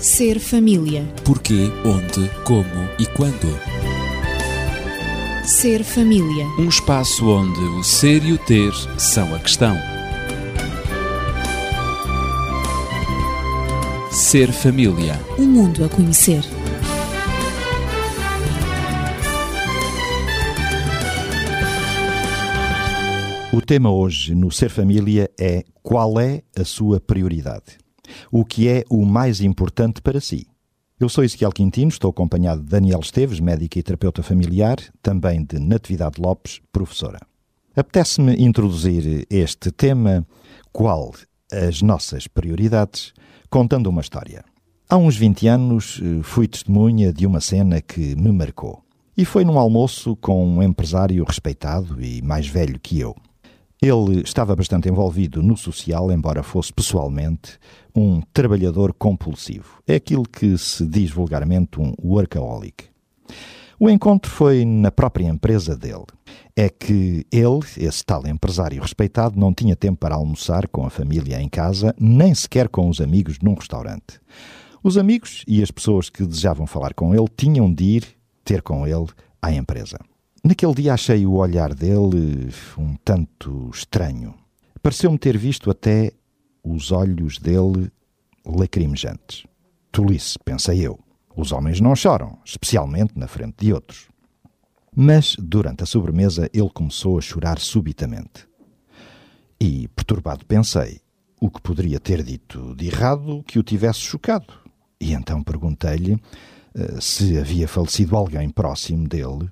Ser família. Porquê, onde, como e quando. Ser família. Um espaço onde o ser e o ter são a questão. Ser família. Um mundo a conhecer. O tema hoje no Ser Família é qual é a sua prioridade? O que é o mais importante para si? Eu sou Ezequiel Quintino, estou acompanhado de Daniel Esteves, médica e terapeuta familiar, também de Natividade Lopes, professora. Apetece-me introduzir este tema, qual as nossas prioridades, contando uma história. Há uns 20 anos eh, fui testemunha de uma cena que me marcou. E foi num almoço com um empresário respeitado e mais velho que eu. Ele estava bastante envolvido no social, embora fosse pessoalmente um trabalhador compulsivo. É aquilo que se diz vulgarmente um workaholic. O encontro foi na própria empresa dele. É que ele, esse tal empresário respeitado, não tinha tempo para almoçar com a família em casa, nem sequer com os amigos num restaurante. Os amigos e as pessoas que desejavam falar com ele tinham de ir ter com ele à empresa. Naquele dia achei o olhar dele um tanto estranho. Pareceu-me ter visto até os olhos dele lacrimejantes. Tolice, pensei eu. Os homens não choram, especialmente na frente de outros. Mas, durante a sobremesa, ele começou a chorar subitamente. E, perturbado, pensei o que poderia ter dito de errado que o tivesse chocado. E então perguntei-lhe uh, se havia falecido alguém próximo dele.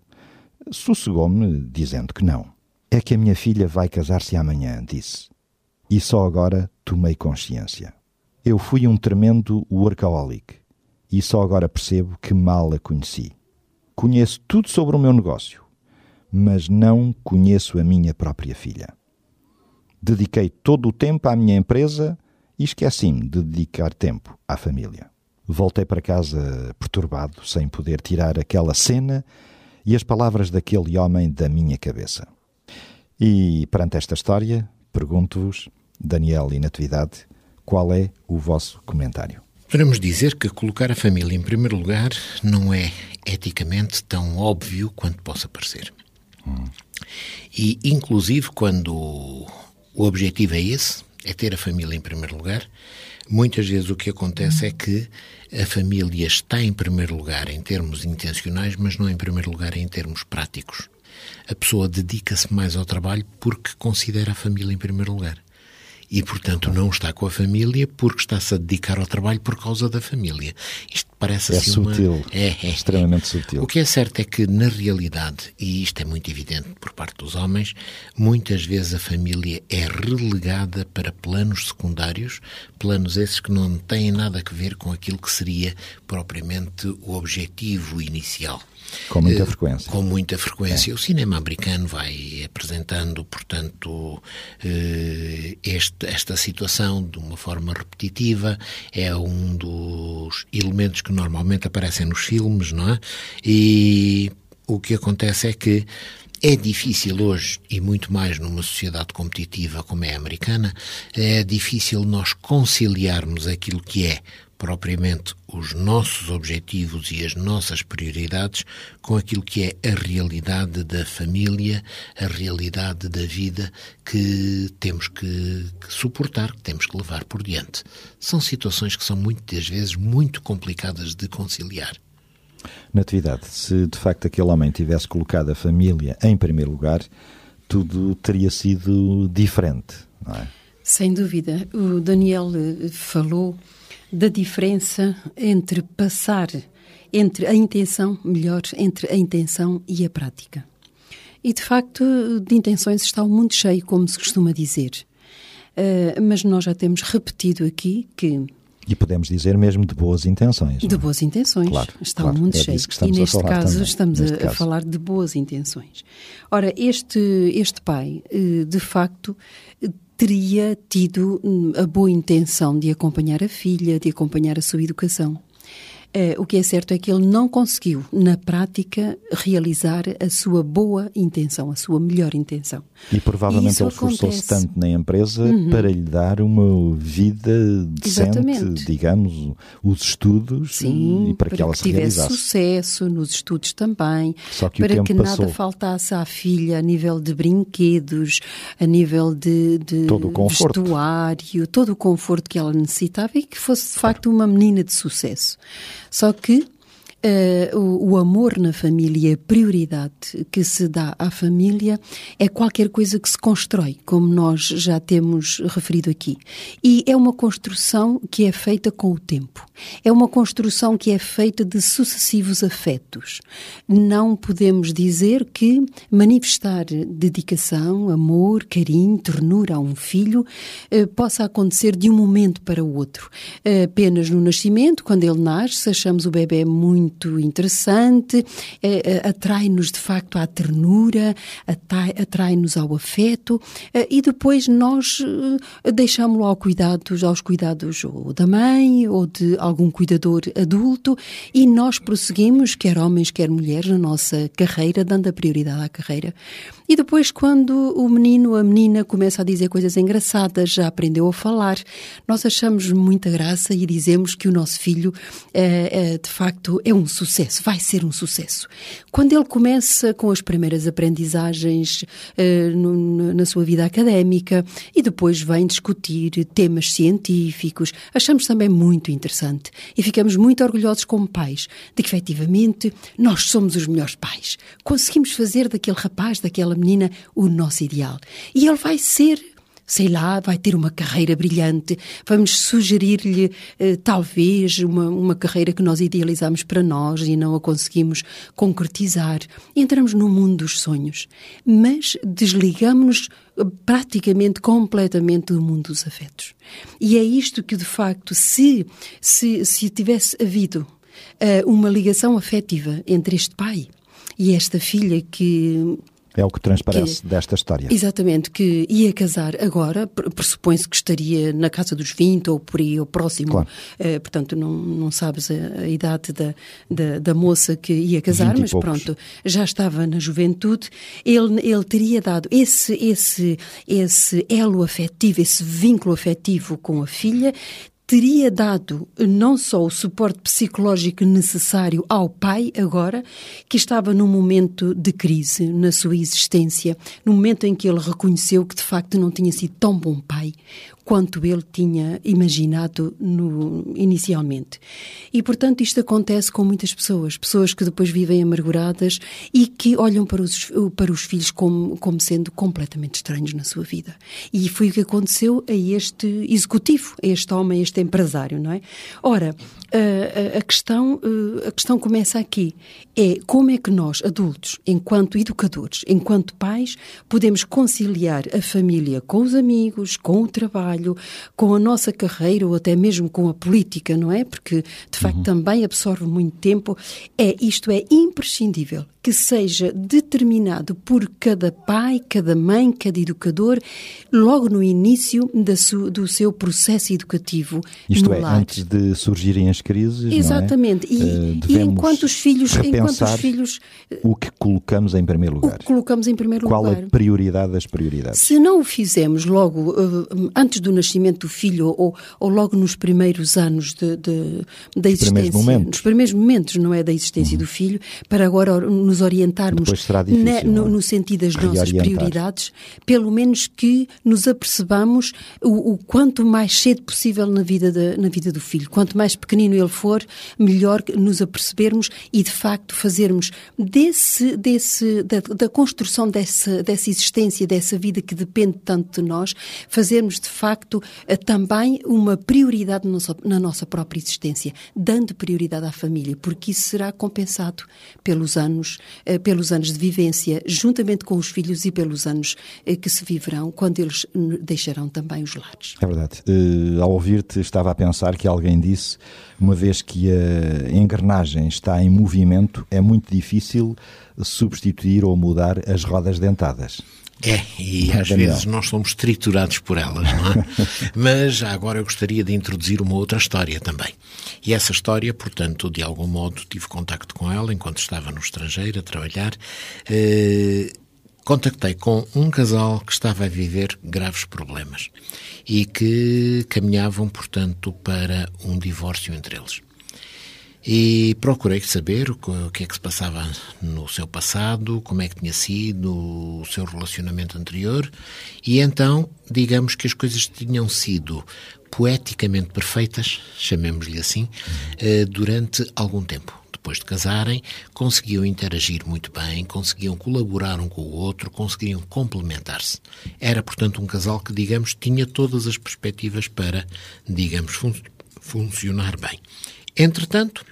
Sossegou-me, dizendo que não. É que a minha filha vai casar-se amanhã, disse. E só agora tomei consciência. Eu fui um tremendo workaholic e só agora percebo que mal a conheci. Conheço tudo sobre o meu negócio, mas não conheço a minha própria filha. Dediquei todo o tempo à minha empresa e esqueci-me de dedicar tempo à família. Voltei para casa perturbado, sem poder tirar aquela cena e as palavras daquele homem da minha cabeça. E perante esta história, pergunto-vos, Daniel e Natividade, qual é o vosso comentário? Podemos dizer que colocar a família em primeiro lugar não é eticamente tão óbvio quanto possa parecer. Hum. E, inclusive, quando o objetivo é esse, é ter a família em primeiro lugar, muitas vezes o que acontece é que a família está em primeiro lugar em termos intencionais, mas não em primeiro lugar em termos práticos. A pessoa dedica-se mais ao trabalho porque considera a família em primeiro lugar e, portanto, não está com a família porque está-se a dedicar ao trabalho por causa da família. Isto parece é assim sutil, uma... é, é, extremamente sutil. O que é certo é que, na realidade, e isto é muito evidente por parte dos homens, muitas vezes a família é relegada para planos secundários, planos esses que não têm nada a ver com aquilo que seria propriamente o objetivo inicial. Com muita uh, frequência. Com muita frequência. É. O cinema americano vai apresentando, portanto, uh, este, esta situação de uma forma repetitiva. É um dos elementos que normalmente aparecem nos filmes, não é? E o que acontece é que é difícil hoje, e muito mais numa sociedade competitiva como é a americana, é difícil nós conciliarmos aquilo que é propriamente os nossos objetivos e as nossas prioridades com aquilo que é a realidade da família, a realidade da vida que temos que, que suportar, que temos que levar por diante. São situações que são muitas vezes muito complicadas de conciliar. Natividade, se de facto aquele homem tivesse colocado a família em primeiro lugar, tudo teria sido diferente, não é? Sem dúvida. O Daniel eh, falou da diferença entre passar, entre a intenção, melhor, entre a intenção e a prática. E de facto, de intenções está o mundo cheio, como se costuma dizer. Uh, mas nós já temos repetido aqui que. E podemos dizer mesmo de boas intenções. De é? boas intenções. Claro, está claro, o mundo é cheio. E neste caso também, estamos neste a, caso. falar de boas intenções. Ora, este, este pai, eh, de facto, teria tido hum, a boa intenção de acompanhar a filha, de acompanhar a sua educação. Eh, o que é certo é que ele não conseguiu, na prática, realizar a sua boa intenção, a sua melhor intenção. E provavelmente ele esforçou-se tanto na empresa uhum. para lhe dar uma vida decente, Exatamente. digamos, os estudos Sim, e para, para que ela que se tivesse realizasse. sucesso nos estudos também, que para que passou. nada faltasse à filha a nível de brinquedos, a nível de, de todo o vestuário, todo o conforto que ela necessitava e que fosse de facto uma menina de sucesso. Só que Uh, o, o, amor na família, a prioridade que se dá à família é qualquer coisa que se constrói, como nós já temos referido aqui. E é uma construção que é feita com o tempo. É uma construção que é feita de sucessivos afetos. Não podemos dizer que manifestar dedicação, amor, carinho, ternura a um filho uh, possa acontecer de um momento para o outro. Uh, apenas no nascimento, quando ele nasce, achamos o bebê muito muito interessante, é, é, atrai-nos de facto à ternura, atrai-nos ao afeto é, e depois nós deixamos-lo ao cuidados, aos cuidados ou da mãe ou de algum cuidador adulto e nós prosseguimos, quer homens, quer mulheres, na nossa carreira, dando a prioridade à carreira. E depois, quando o menino, a menina começa a dizer coisas engraçadas, já aprendeu a falar, nós achamos muita graça e dizemos que o nosso filho, é, é, de facto, é um sucesso, vai ser um sucesso. Quando ele começa com as primeiras aprendizagens é, no, na sua vida académica e depois vem discutir temas científicos, achamos também muito interessante e ficamos muito orgulhosos como pais de que, efetivamente, nós somos os melhores pais. Conseguimos fazer daquele rapaz, daquela menina o nosso ideal. E ele vai ser sei lá, vai ter uma carreira brilhante, vamos sugerir-lhe eh, talvez uma, uma carreira que nós idealizamos para nós e não a conseguimos concretizar. Entramos no mundo dos sonhos, mas desligamos-nos eh, praticamente completamente do mundo dos afetos. E é isto que, de facto, se, se, se tivesse havido uh, uma ligação afetiva entre este pai e esta filha que é o que transparece que, desta história. Exatamente, que ia casar agora, pressupõe-se que estaria na casa dos 20 ou por aí, ou próximo. Claro. Uh, portanto, não, não sabes a, a idade da, da, da, moça que ia casar, mas poucos. pronto, já estava na juventude. Ele, ele teria dado esse, esse, esse elo afetivo, esse vínculo afetivo com a filha, teria dado não só o suporte psicológico necessário ao pai, agora, que estava num momento de crise na sua existência, no momento em que ele reconheceu que de facto não tinha sido tão bom pai, quanto ele tinha imaginado no, inicialmente. E, portanto, isto acontece com muitas pessoas, pessoas que depois vivem amarguradas e que olham para os, para os filhos como, como sendo completamente estranhos na sua vida. E foi o que aconteceu a este executivo, a este homem, a este empresário, não é? Ora, a, a, questão, a questão começa aqui. É como é que nós, adultos, enquanto educadores, enquanto pais, podemos conciliar a família com os amigos, com o trabalho, trabalho, com a nossa carreira ou até mesmo com a política, não é? Porque de facto uhum. também absorve muito tempo. É isto é imprescindível que seja determinado por cada pai, cada mãe, cada educador, logo no início su, do seu processo educativo. Isto é, lar. antes de surgirem as crises. Exatamente. É? E, uh, e, enquanto os filhos. Enquanto os filhos o que colocamos em primeiro lugar. O que colocamos em primeiro Qual lugar. Qual a prioridade das prioridades? Se não o fizemos logo uh, antes do nascimento do filho ou, ou logo nos primeiros anos de, de, da existência. Primeiros momentos. Nos primeiros momentos, não é? Da existência uhum. do filho, para agora nos nos orientarmos difícil, na, no, no, sentido das nossas prioridades, pelo menos que nos apercebamos o, o, quanto mais cedo possível na vida, de, na vida do filho. Quanto mais pequenino ele for, melhor nos apercebermos e, de facto, fazermos desse, desse, da, da construção dessa, dessa existência, dessa vida que depende tanto de nós, fazermos, de facto, eh, também uma prioridade na nossa própria existência, dando prioridade à família, porque isso será compensado pelos anos pelos anos de vivência, juntamente com os filhos e pelos anos eh, que se viverão quando eles deixarão também os lares. É verdade. Uh, ao ouvir-te, estava a pensar que alguém disse, uma vez que a engrenagem está em movimento, é muito difícil substituir ou mudar as rodas dentadas. É, e às Daniel. vezes nós somos triturados por elas, não é? Mas agora eu gostaria de introduzir uma outra história também. E essa história, portanto, de algum modo tive contacto com ela enquanto estava no estrangeiro a trabalhar. Eh, contactei com um casal que estava a viver graves problemas e que caminhavam, portanto, para um divórcio entre eles. E procurei saber o que é que se passava no seu passado, como é que tinha sido o seu relacionamento anterior, e então, digamos que as coisas tinham sido poeticamente perfeitas, chamemos-lhe assim, eh, durante algum tempo. Depois de casarem, conseguiam interagir muito bem, conseguiam colaborar um com o outro, conseguiam complementar-se. Era, portanto, um casal que, digamos, tinha todas as perspectivas para, digamos, fun funcionar bem. Entretanto,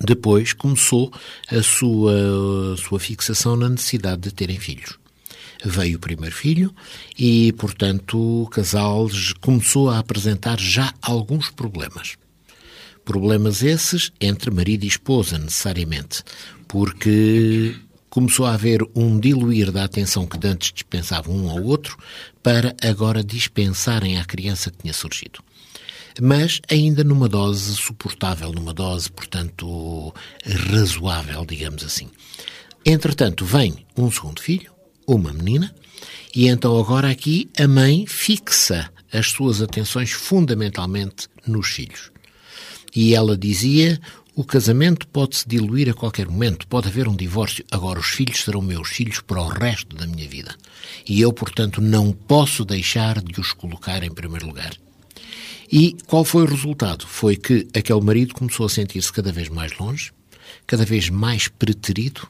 depois começou a sua, a sua fixação na necessidade de terem filhos. Veio o primeiro filho e, portanto, o casal começou a apresentar já alguns problemas. Problemas esses entre marido e esposa, necessariamente, porque começou a haver um diluir da atenção que antes dispensavam um ao outro para agora dispensarem à criança que tinha surgido mas ainda numa dose suportável, numa dose, portanto, razoável, digamos assim. Entretanto, vem um segundo filho, uma menina, e então agora aqui a mãe fixa as suas atenções fundamentalmente nos filhos. E ela dizia: o casamento pode-se diluir a qualquer momento, pode haver um divórcio. Agora, os filhos serão meus filhos para o resto da minha vida. E eu, portanto, não posso deixar de os colocar em primeiro lugar. E qual foi o resultado? Foi que aquele marido começou a sentir-se cada vez mais longe, cada vez mais preterido,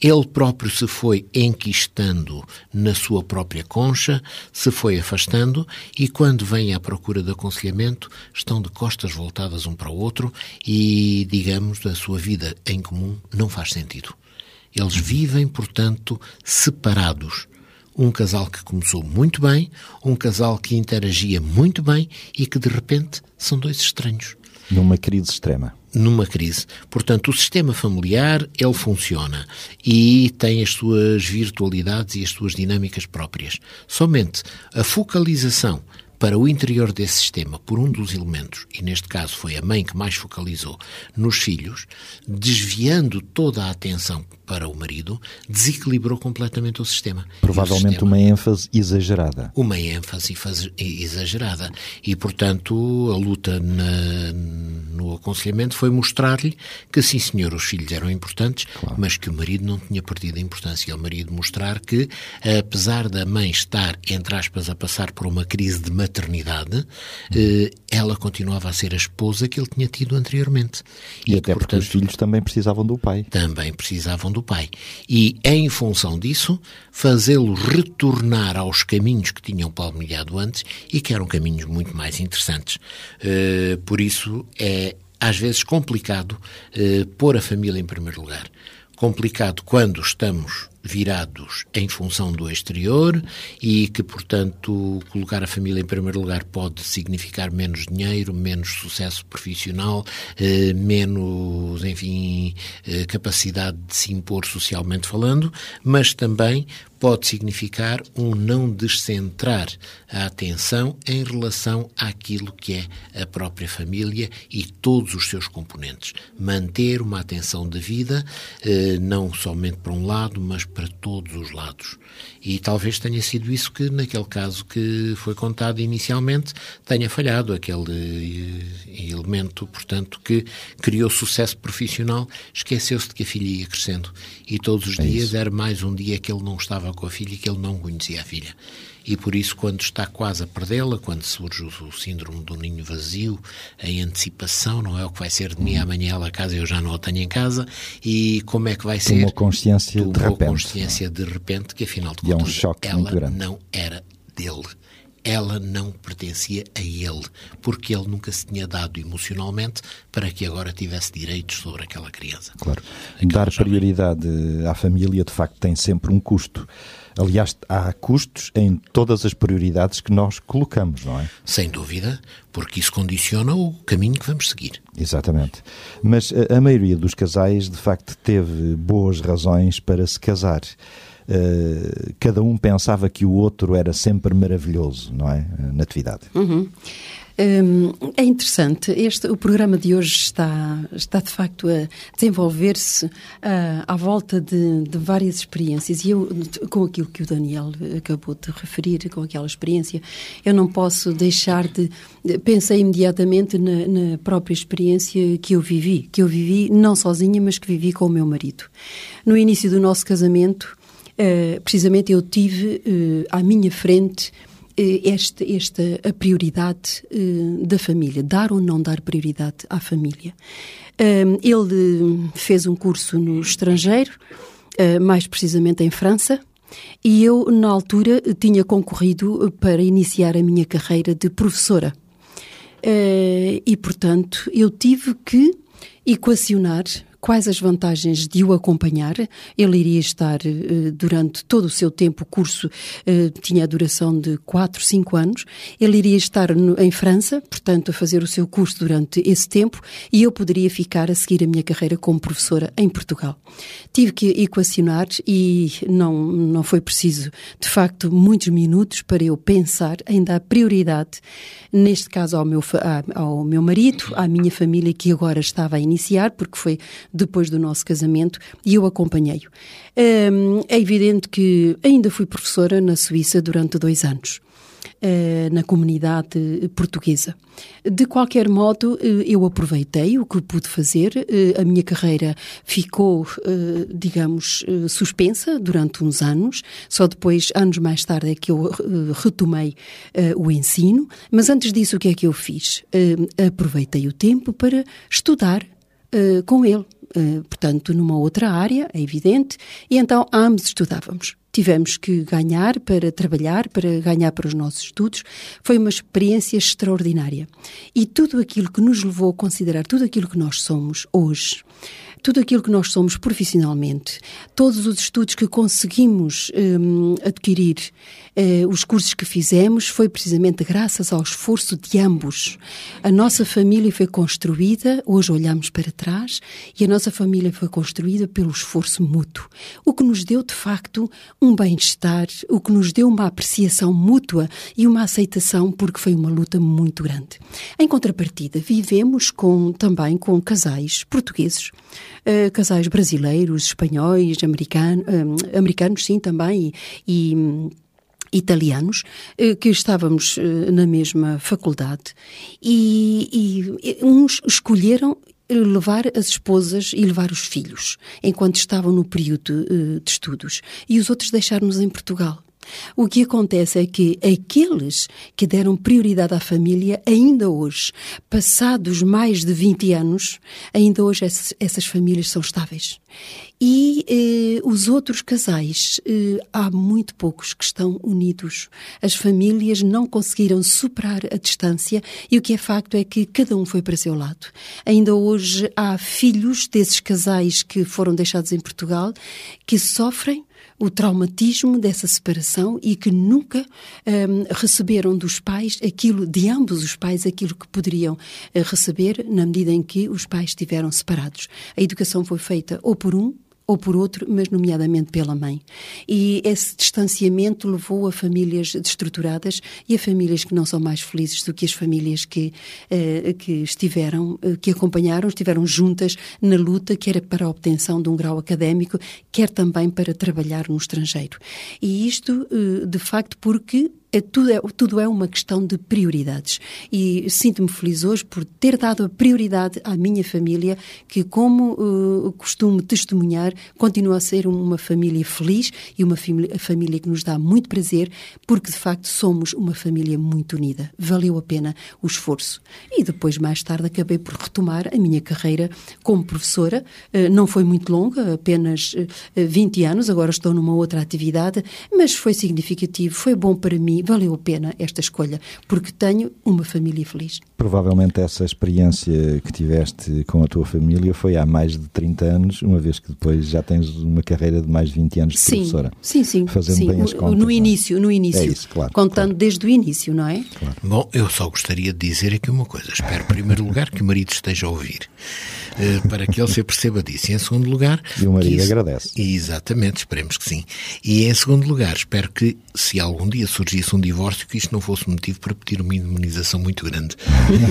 ele próprio se foi enquistando na sua própria concha, se foi afastando e quando vem à procura de aconselhamento estão de costas voltadas um para o outro e, digamos, a sua vida em comum não faz sentido. Eles vivem, portanto, separados um casal que começou muito bem, um casal que interagia muito bem e que de repente são dois estranhos. Numa crise extrema. Numa crise. Portanto, o sistema familiar, ele funciona e tem as suas virtualidades e as suas dinâmicas próprias. Somente a focalização para o interior desse sistema por um dos elementos, e neste caso foi a mãe que mais focalizou nos filhos, desviando toda a atenção para o marido, desequilibrou completamente o sistema. Provavelmente o sistema, uma ênfase exagerada. Uma ênfase exagerada. E, portanto, a luta na, no aconselhamento foi mostrar-lhe que, sim, senhor, os filhos eram importantes, claro. mas que o marido não tinha perdido a importância. E o marido mostrar que, apesar da mãe estar, entre aspas, a passar por uma crise de maternidade, hum. ela continuava a ser a esposa que ele tinha tido anteriormente. E, e até que, porque portanto, os filhos também precisavam do pai. Também precisavam do do pai. E, em função disso, fazê-lo retornar aos caminhos que tinham palmilhado antes e que eram caminhos muito mais interessantes. Uh, por isso, é às vezes complicado uh, pôr a família em primeiro lugar. Complicado quando estamos virados em função do exterior e que, portanto, colocar a família em primeiro lugar pode significar menos dinheiro, menos sucesso profissional, eh, menos, enfim, eh, capacidade de se impor socialmente falando, mas também pode significar um não descentrar a atenção em relação àquilo que é a própria família e todos os seus componentes. Manter uma atenção de vida, eh, não somente para um lado, mas para todos os lados. E talvez tenha sido isso que, naquele caso que foi contado inicialmente, tenha falhado, aquele eh, elemento, portanto, que criou sucesso profissional, esqueceu-se de que a filha ia crescendo. E todos os é dias isso. era mais um dia que ele não estava com a filha e que ele não conhecia a filha e por isso, quando está quase a perdê-la, quando surge o, síndrome do ninho vazio, em antecipação, não é o que vai ser de mim amanhã ela casa eu já não a tenho em casa, e como é que vai ser? Tomou consciência de repente. consciência de repente que, afinal de é um ela não era dele ela não pertencia a ele, porque ele nunca se tinha dado emocionalmente para que agora tivesse direitos sobre aquela criança. Claro. Dar prioridade à família, de facto, tem sempre um custo. Aliás, há custos em todas as prioridades que nós colocamos, não é? Sem dúvida, porque isso condiciona o caminho que vamos seguir. Exatamente. Mas a, a maioria dos casais, de facto, teve boas razões para se casar. Uh, cada um pensava que o outro era sempre maravilhoso, não é? Na atividade. Uhum. Hum, é interessante. Este, o programa de hoje está, está de facto a desenvolver-se uh, à volta de, de, várias experiências. E eu, com aquilo que o Daniel acabou de referir, com aquela experiência, eu não posso deixar de. Pensei imediatamente na, na própria experiência que eu vivi, que eu vivi não sozinha, mas que vivi com o meu marido. No início do nosso casamento, uh, precisamente eu tive uh, à minha frente eh, esta, esta a prioridade uh, da família, dar ou não dar prioridade à família. Uh, ele fez um curso no estrangeiro, uh, mais precisamente em França, e eu, na altura, tinha concorrido para iniciar a minha carreira de professora. e, portanto, eu tive que equacionar quais as vantagens de o acompanhar. Ele iria estar uh, durante todo o seu tempo, o curso uh, tinha a duração de 4, 5 anos. Ele iria estar no, em França, portanto, a fazer o seu curso durante esse tempo, e eu poderia ficar a seguir a minha carreira como professora em Portugal. Tive que equacionar e não, não foi preciso, de facto, muitos minutos para eu pensar em dar prioridade, neste caso ao meu, ao meu marido, à minha família que agora estava a iniciar, porque foi depois do nosso casamento e eu acompanhei-o. É evidente que ainda fui professora na Suíça durante dois anos. Eh, na comunidade portuguesa. De qualquer modo, eh, eu aproveitei o que pude fazer. Eh, a minha carreira ficou, digamos, suspensa durante uns anos. Só depois, anos mais tarde, é que eu retomei o ensino. Mas antes disso, o que é que eu fiz? Aproveitei o tempo para estudar com ele. Uh, portanto, numa outra área, é evidente, e então ambos estudávamos. Tivemos que ganhar para trabalhar, para ganhar para os nossos estudos. Foi uma experiência extraordinária. E tudo aquilo que nos levou a considerar tudo aquilo que nós somos hoje, tudo aquilo que nós somos profissionalmente, todos os estudos que conseguimos um, adquirir, uh, os cursos que fizemos, foi precisamente graças ao esforço de ambos. A nossa família foi construída, hoje olhamos para trás, e a nossa família foi construída pelo esforço mútuo, o que nos deu, de facto, um bem-estar, o que nos deu uma apreciação mútua e uma aceitação, porque foi uma luta muito grande. Em contrapartida, vivemos com, também com casais portugueses uh, casais brasileiros, espanhóis, americano, uh, americanos, sim, também, e, e italianos, uh, que estávamos na mesma faculdade e, e uns escolheram levar as esposas e levar os filhos, enquanto estavam no período de estudos, e os outros deixaram-nos em Portugal. O que acontece é que aqueles que deram prioridade à família, ainda hoje, passados mais de 20 anos, ainda hoje essas, famílias são estáveis. E eh, os outros casais, eh, há muito poucos que estão unidos. As famílias não conseguiram superar a distância e o que é facto é que cada um foi para seu lado. Ainda hoje há filhos desses casais que foram deixados em Portugal que sofrem o traumatismo dessa separação e que nunca um, receberam dos pais aquilo, de ambos os pais, aquilo que poderiam uh, receber na medida em que os pais estiveram separados. A educação foi feita ou por um ou por outro, mas nomeadamente pela mãe. E esse distanciamento levou a famílias destruturadas e a famílias que não são mais felizes do que as famílias que, uh, que estiveram, uh, que acompanharam, estiveram juntas na luta, quer para a obtenção de um grau académico, quer também para trabalhar no estrangeiro. E isto, uh, de facto, porque tudo, é, tudo é uma questão de prioridades. E sinto-me feliz hoje por ter dado a prioridade à minha família, que, como uh, costumo testemunhar, continua a ser uma família feliz e uma família, que nos dá muito prazer, porque de facto somos uma família muito unida. Valeu a pena o esforço. E depois, mais tarde, acabei por retomar a minha carreira como professora. Uh, não foi muito longa, apenas uh, 20 anos, agora estou numa outra atividade, mas foi significativo, foi bom para mim valeu a pena esta escolha, porque tenho uma família feliz. Provavelmente essa experiência que tiveste com a tua família foi há mais de 30 anos, uma vez que depois já tens uma carreira de mais de 20 anos de sim, professora. Sim, sim. Fazendo sim. bem as contas. No é? início, no início. É isso, claro. Contando claro. desde o início, não é? Claro. Bom, eu só gostaria de dizer aqui uma coisa. Espero, em primeiro lugar, que o marido esteja a ouvir. Uh, para que ele se aperceba disso. E em segundo lugar... E o marido isso, agradece. Exatamente, esperemos que sim. E em segundo lugar, espero que, se algum dia surgisse um divórcio, que isto não fosse motivo para pedir uma indemnização muito grande.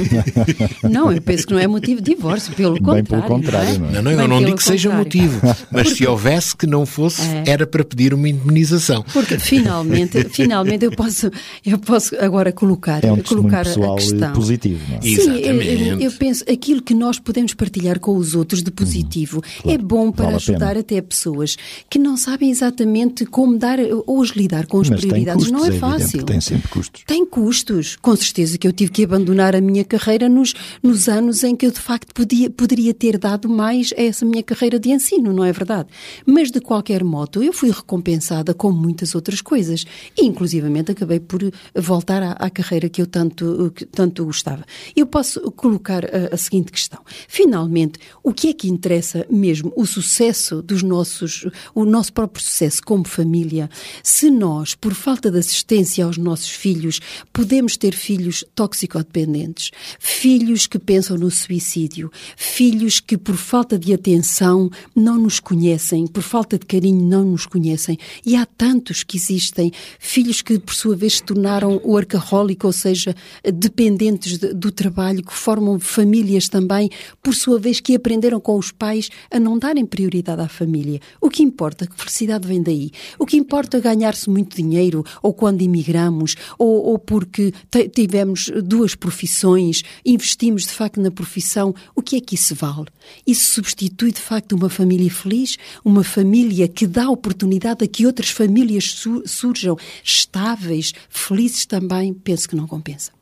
não, eu penso que não é motivo de divórcio, pelo Bem contrário. pelo contrário, não, é? não, não eu não digo que seja motivo, mas Porque... se houvesse que não fosse, é. era para pedir uma indemnização. Porque finalmente, finalmente eu posso, eu posso agora colocar, é um colocar pessoal a questão. positivo. Não é? Sim, eu, eu, penso aquilo que nós podemos partilhar com os outros de positivo hum, claro, é bom para vale ajudar até pessoas que não sabem exatamente como dar hoje lidar com as mas prioridades. Custos, não é, é fácil. Tem sempre custos. Tem custos. Com certeza que eu tive que abandonar a minha carreira nos, nos anos em que eu de facto podia, poderia ter dado mais a essa minha carreira de ensino, não é verdade? Mas de qualquer modo, eu fui recompensada com muitas outras coisas e inclusivamente acabei por voltar à, à carreira que eu tanto, que tanto gostava. Eu posso colocar a, a seguinte questão. Finalmente, o que é que interessa mesmo o sucesso dos nossos, o nosso próprio sucesso como família, se nós, por falta de assistência aos nossos filhos, podemos ter filhos toxicodependentes, filhos que pensam no suicídio, filhos que por falta de atenção não nos conhecem, por falta de carinho não nos conhecem. E há tantos que existem, filhos que por sua vez se tornaram o arcahólico, ou seja, dependentes de, do trabalho, que formam famílias também, por sua vez que aprenderam com os pais a não darem prioridade à família. O que importa, que felicidade vem daí. O que importa é ganhar-se muito dinheiro, ou quando imigramos, ou, ou porque tivemos duas profissões, investimos de facto na profissão, o que é que isso vale? Isso substitui de facto uma família feliz, uma família que dá oportunidade a que outras famílias su surjam estáveis, felizes também, penso que não compensa.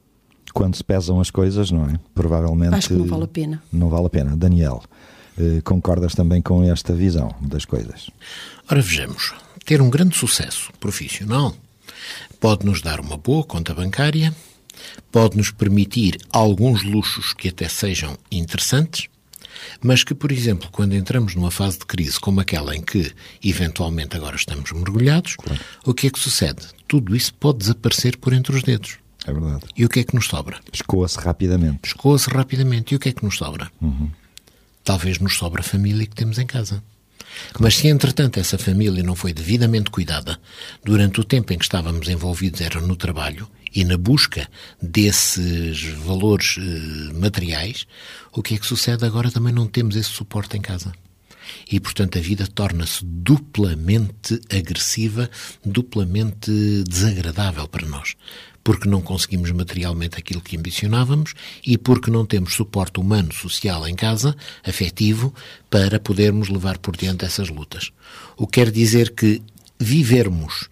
Quando se pesam as coisas, não é? Provavelmente. Acho que não vale a pena. Não vale a pena. Daniel, eh, concordas também com esta visão das coisas? Ora, vejamos. Ter um grande sucesso profissional pode nos dar uma boa conta bancária, pode nos permitir alguns luxos que até sejam interessantes, mas que, por exemplo, quando entramos numa fase de crise como aquela em que eventualmente agora estamos mergulhados, claro. o que é que sucede? Tudo isso pode desaparecer por entre os dedos. É verdade. E o que é que nos sobra? Escoa-se rapidamente. Escoa-se rapidamente. E o que é que nos sobra? Uhum. Talvez nos sobra a família que temos em casa. Mas se, entretanto, essa família não foi devidamente cuidada durante o tempo em que estávamos envolvidos era no trabalho e na busca desses valores eh, materiais, o que é que sucede agora? Também não temos esse suporte em casa. E, portanto, a vida torna-se duplamente agressiva, duplamente desagradável para nós porque não conseguimos materialmente aquilo que ambicionávamos e porque não temos suporte humano, social em casa, afetivo, para podermos levar por diante essas lutas. O que quer dizer que vivermos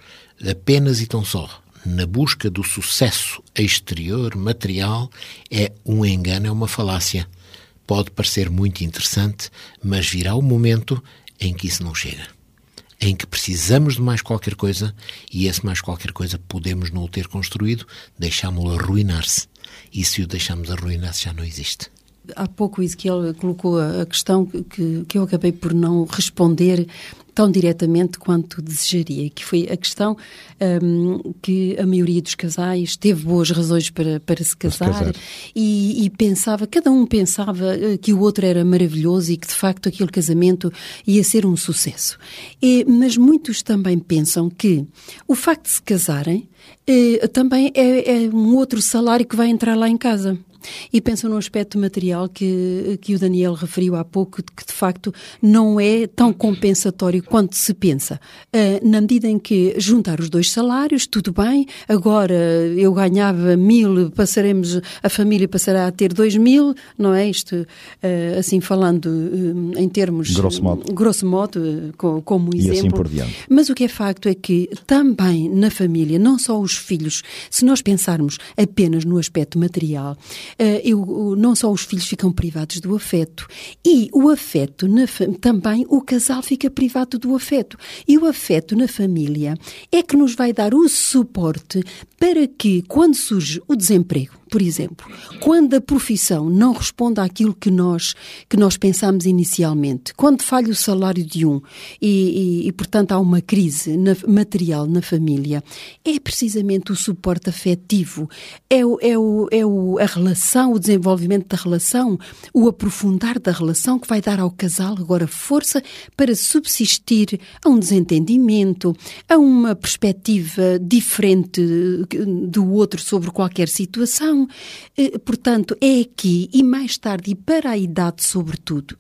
apenas e tão só na busca do sucesso exterior, material, é um engano, é uma falácia. Pode parecer muito interessante, mas virá o momento em que isso não chega em que precisamos de mais qualquer coisa e esse mais qualquer coisa podemos não o ter construído, deixámo-lo arruinar-se. E se o deixamos arruinar-se, já não existe. Há pouco isso que ele colocou a questão que, que eu acabei por não responder tão diretamente quanto desejaria, que foi a questão um, que a maioria dos casais teve boas razões para, para se casar, se casar. E, e, pensava, cada um pensava eh, que o outro era maravilhoso e que de facto aquele casamento ia ser um sucesso. E, mas muitos também pensam que o facto de se casarem eh, também é, é um outro salário que vai entrar lá em casa. E pensam no aspecto material que, que o Daniel referiu há pouco, que de facto não é tão compensatório quanto se pensa. Uh, na medida em que juntar os dois salários, tudo bem, agora eu ganhava mil, passaremos, a família passará a ter dois mil, não é isto? Uh, assim falando uh, em termos. Grosso modo. Grosso modo, como e exemplo. Assim por diante. Mas o que é facto é que também na família, não só os filhos, se nós pensarmos apenas no aspecto material, uh, eu, não só os filhos ficam privados do afeto, e o afeto, na, também o casal fica privado do afeto. E o afeto na família é que nos vai dar o suporte para que, quando surge o desemprego, por exemplo, quando a profissão não responde àquilo que nós, que nós pensamos inicialmente, quando falha o salário de um e, e, e portanto, há uma crise na, material na família, é precisamente o suporte afetivo, é, o, é, o, é o, a relação, o desenvolvimento da relação, o aprofundar da relação que vai dar ao casal agora força para subsistir a um desentendimento, a uma perspectiva diferente do outro sobre qualquer situação. Eh, portanto, é aqui e mais tarde, e para a idade sobretudo,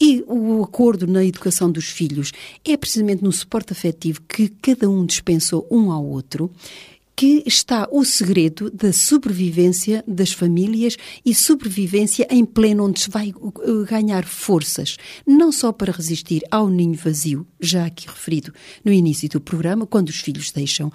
e o acordo na educação dos filhos é precisamente no suporte afetivo que cada um dispensou um ao outro que está o segredo da sobrevivência das famílias e sobrevivência em pleno, onde se vai uh, ganhar forças, não só para resistir ao ninho vazio, já aqui referido no início do programa, quando os filhos deixam uh,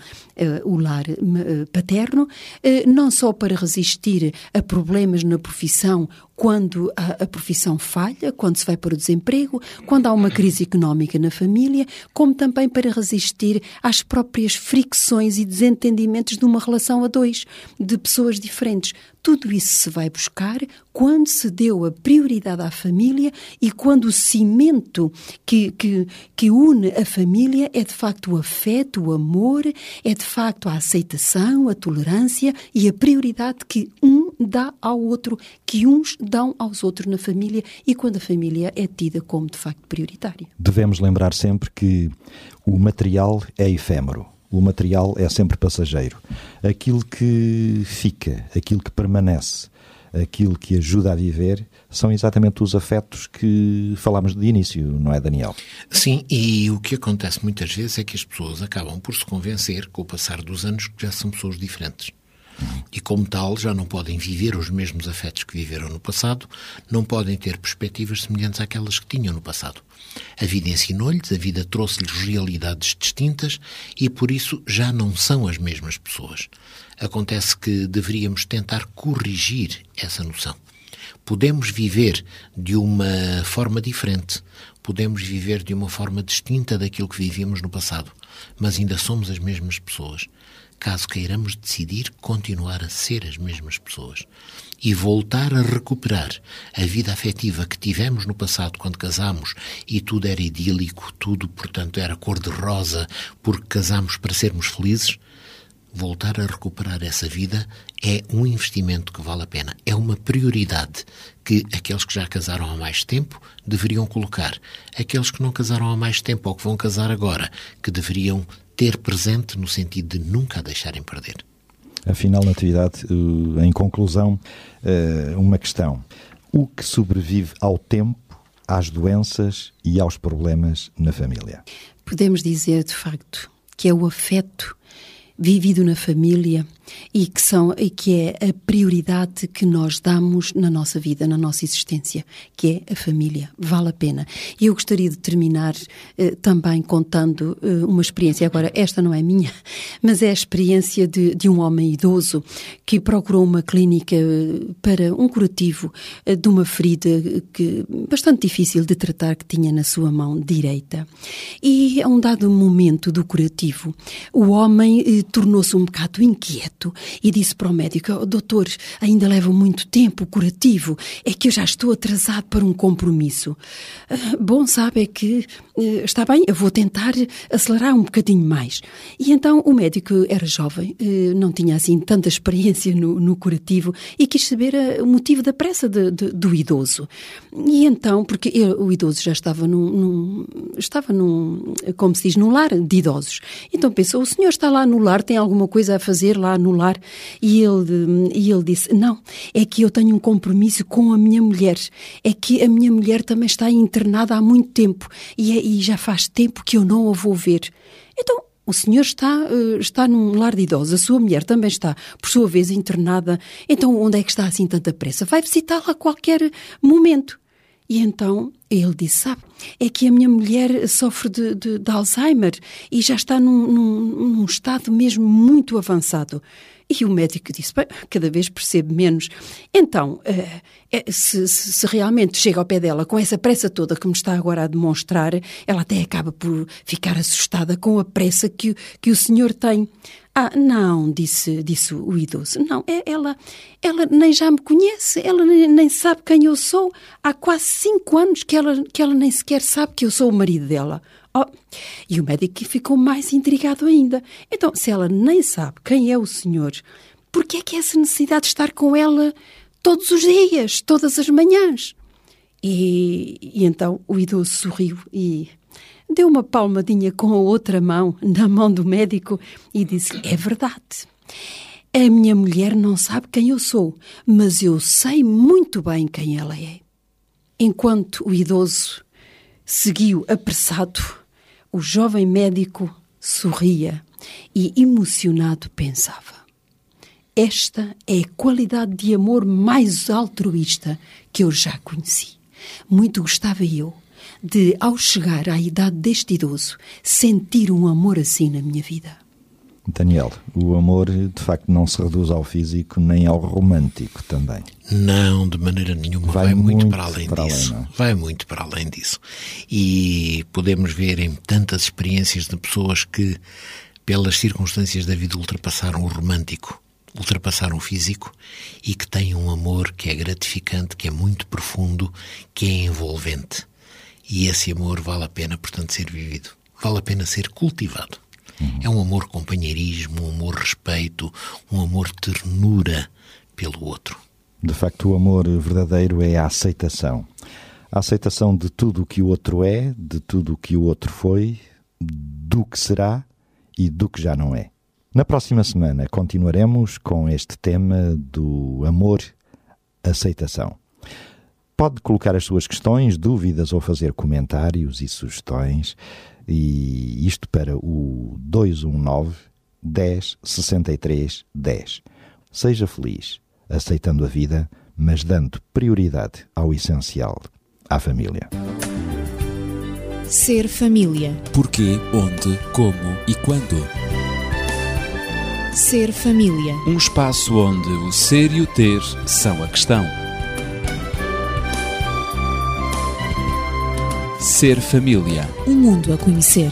o lar uh, paterno, uh, não só para resistir a problemas na profissão quando a, a, profissão falha, quando se vai para o desemprego, quando há uma crise económica na família, como também para resistir às próprias fricções e desentendimentos de uma relação a dois, de pessoas diferentes. Tudo isso se vai buscar quando se deu a prioridade à família e quando o cimento que, que, que une a família é de facto o afeto, o amor, é de facto a aceitação, a tolerância e a prioridade que um dá ao outro, que uns dão aos outros na família e quando a família é tida como de facto prioritária. Devemos lembrar sempre que o material é efêmero o material é sempre passageiro. Aquilo que fica, aquilo que permanece, aquilo que ajuda a viver, são exatamente os afetos que falámos de início, não é, Daniel? Sim, e o que acontece muitas vezes é que as pessoas acabam por se convencer, com o passar dos anos, que já são pessoas diferentes. E, como tal, já não podem viver os mesmos afetos que viveram no passado, não podem ter perspectivas semelhantes àquelas que tinham no passado. A vida ensinou-lhes, a vida trouxe-lhes realidades distintas e, por isso, já não são as mesmas pessoas. Acontece que deveríamos tentar corrigir essa noção. Podemos viver de uma forma diferente, podemos viver de uma forma distinta daquilo que vivíamos no passado, mas ainda somos as mesmas pessoas caso queiramos decidir continuar a ser as mesmas pessoas e voltar a recuperar a vida afetiva que tivemos no passado quando casámos e tudo era idílico, tudo, portanto, era cor-de-rosa porque casámos para sermos felizes, voltar a recuperar essa vida é um investimento que vale a pena. É uma prioridade que aqueles que já casaram há mais tempo deveriam colocar. Aqueles que não casaram há mais tempo ou que vão casar agora, que deveriam ter presente no sentido de nunca a deixarem perder. Afinal, Natividade, eh, em conclusão, eh, uma questão. O que sobrevive ao tempo, às doenças e aos problemas na família? Podemos dizer, de facto, que é o afeto vivido na família e que, são, e que é a prioridade que nós damos na nossa vida, na nossa existência, que é a família. Vale a pena. E eu gostaria de terminar eh, também contando eh, uma experiência. Agora, esta não é minha, mas é a experiência de, de um homem idoso que procurou uma clínica eh, para um curativo eh, de uma ferida que, bastante difícil de tratar que tinha na sua mão direita. E a um dado momento do curativo, o homem eh, tornou-se um bocado inquieto e disse para o médico: oh, Doutor, ainda leva muito tempo o curativo, é que eu já estou atrasado para um compromisso. Ah, bom, sabe, é que eh, está bem, eu vou tentar acelerar um bocadinho mais. E então o médico era jovem, eh, não tinha assim tanta experiência no, no curativo e quis saber eh, o motivo da pressa de, de, do idoso. E então, porque o idoso já estava num, num, estava num, como se diz, num lar de idosos. Então pensou: o senhor está lá no lar, tem alguma coisa a fazer lá no lar? E ele, e ele disse: Não, é que eu tenho um compromisso com a minha mulher. É que a minha mulher também está internada há muito tempo e, é, e já faz tempo que eu não a vou ver. Então, o senhor está, eh, está num lar de idosos, a sua mulher também está, por sua vez, internada. Então, onde é que está assim tanta pressa? Vai visitá-la a qualquer momento. E então Ele disse: Sabe, é que a minha mulher sofre de, de, de Alzheimer e já está num, num, num, estado mesmo muito avançado. E o médico disse: cada vez percebe menos. Então, uh, se, se, se, realmente chega ao pé dela com essa pressa toda que me está agora a demonstrar, ela até acaba por ficar assustada com a pressa que, que o senhor tem. Ah, não, disse, disse o idoso. Não, é, ela, ela nem já me conhece, ela nem, sabe quem eu sou. Há quase cinco anos que ela, que ela nem sequer sabe que eu sou o marido dela. Oh, e o médico ficou mais intrigado ainda. Então, se ela nem sabe quem é o senhor, por que é que é essa necessidade de estar com ela todos os dias, todas as manhãs? E, e então o idoso sorriu e deu uma palmadinha com a outra mão na mão do médico e disse: É verdade. A minha mulher não sabe quem eu sou, mas eu sei muito bem quem ela é. Enquanto o idoso seguiu apressado, o jovem médico sorria e, emocionado, pensava: Esta é a qualidade de amor mais altruísta que eu já conheci. Muito gostava eu de, ao chegar à idade deste idoso, sentir um amor assim na minha vida. Daniel, o amor de facto não se reduz ao físico nem ao romântico também. Não, de maneira nenhuma. Vai, vai muito, muito, para além para disso. Além, vai muito para além disso. E podemos ver em tantas experiências de pessoas que, pelas circunstâncias da vida, ultrapassaram o romântico, ultrapassaram o físico e que têm um amor que é gratificante, que é muito profundo, que é envolvente. E esse amor vale a pena, portanto, ser vivido. Vale a pena ser cultivado. Uhum. É um amor companheirismo, um amor respeito, um amor ternura pelo outro. De facto, o amor verdadeiro é a aceitação. A aceitação de tudo o que o outro é, de tudo o que o outro foi, do que será e do que já não é. Na próxima semana continuaremos com este tema do amor, aceitação. Pode colocar as suas questões, dúvidas ou fazer comentários e sugestões, e isto para o 219 10 63 10. Seja feliz, aceitando a vida, mas dando prioridade ao essencial, à família. Ser família. Porquê, onde, como e quando. Ser família. Um espaço onde o ser e o ter são a questão. Ser família. Um mundo a conhecer.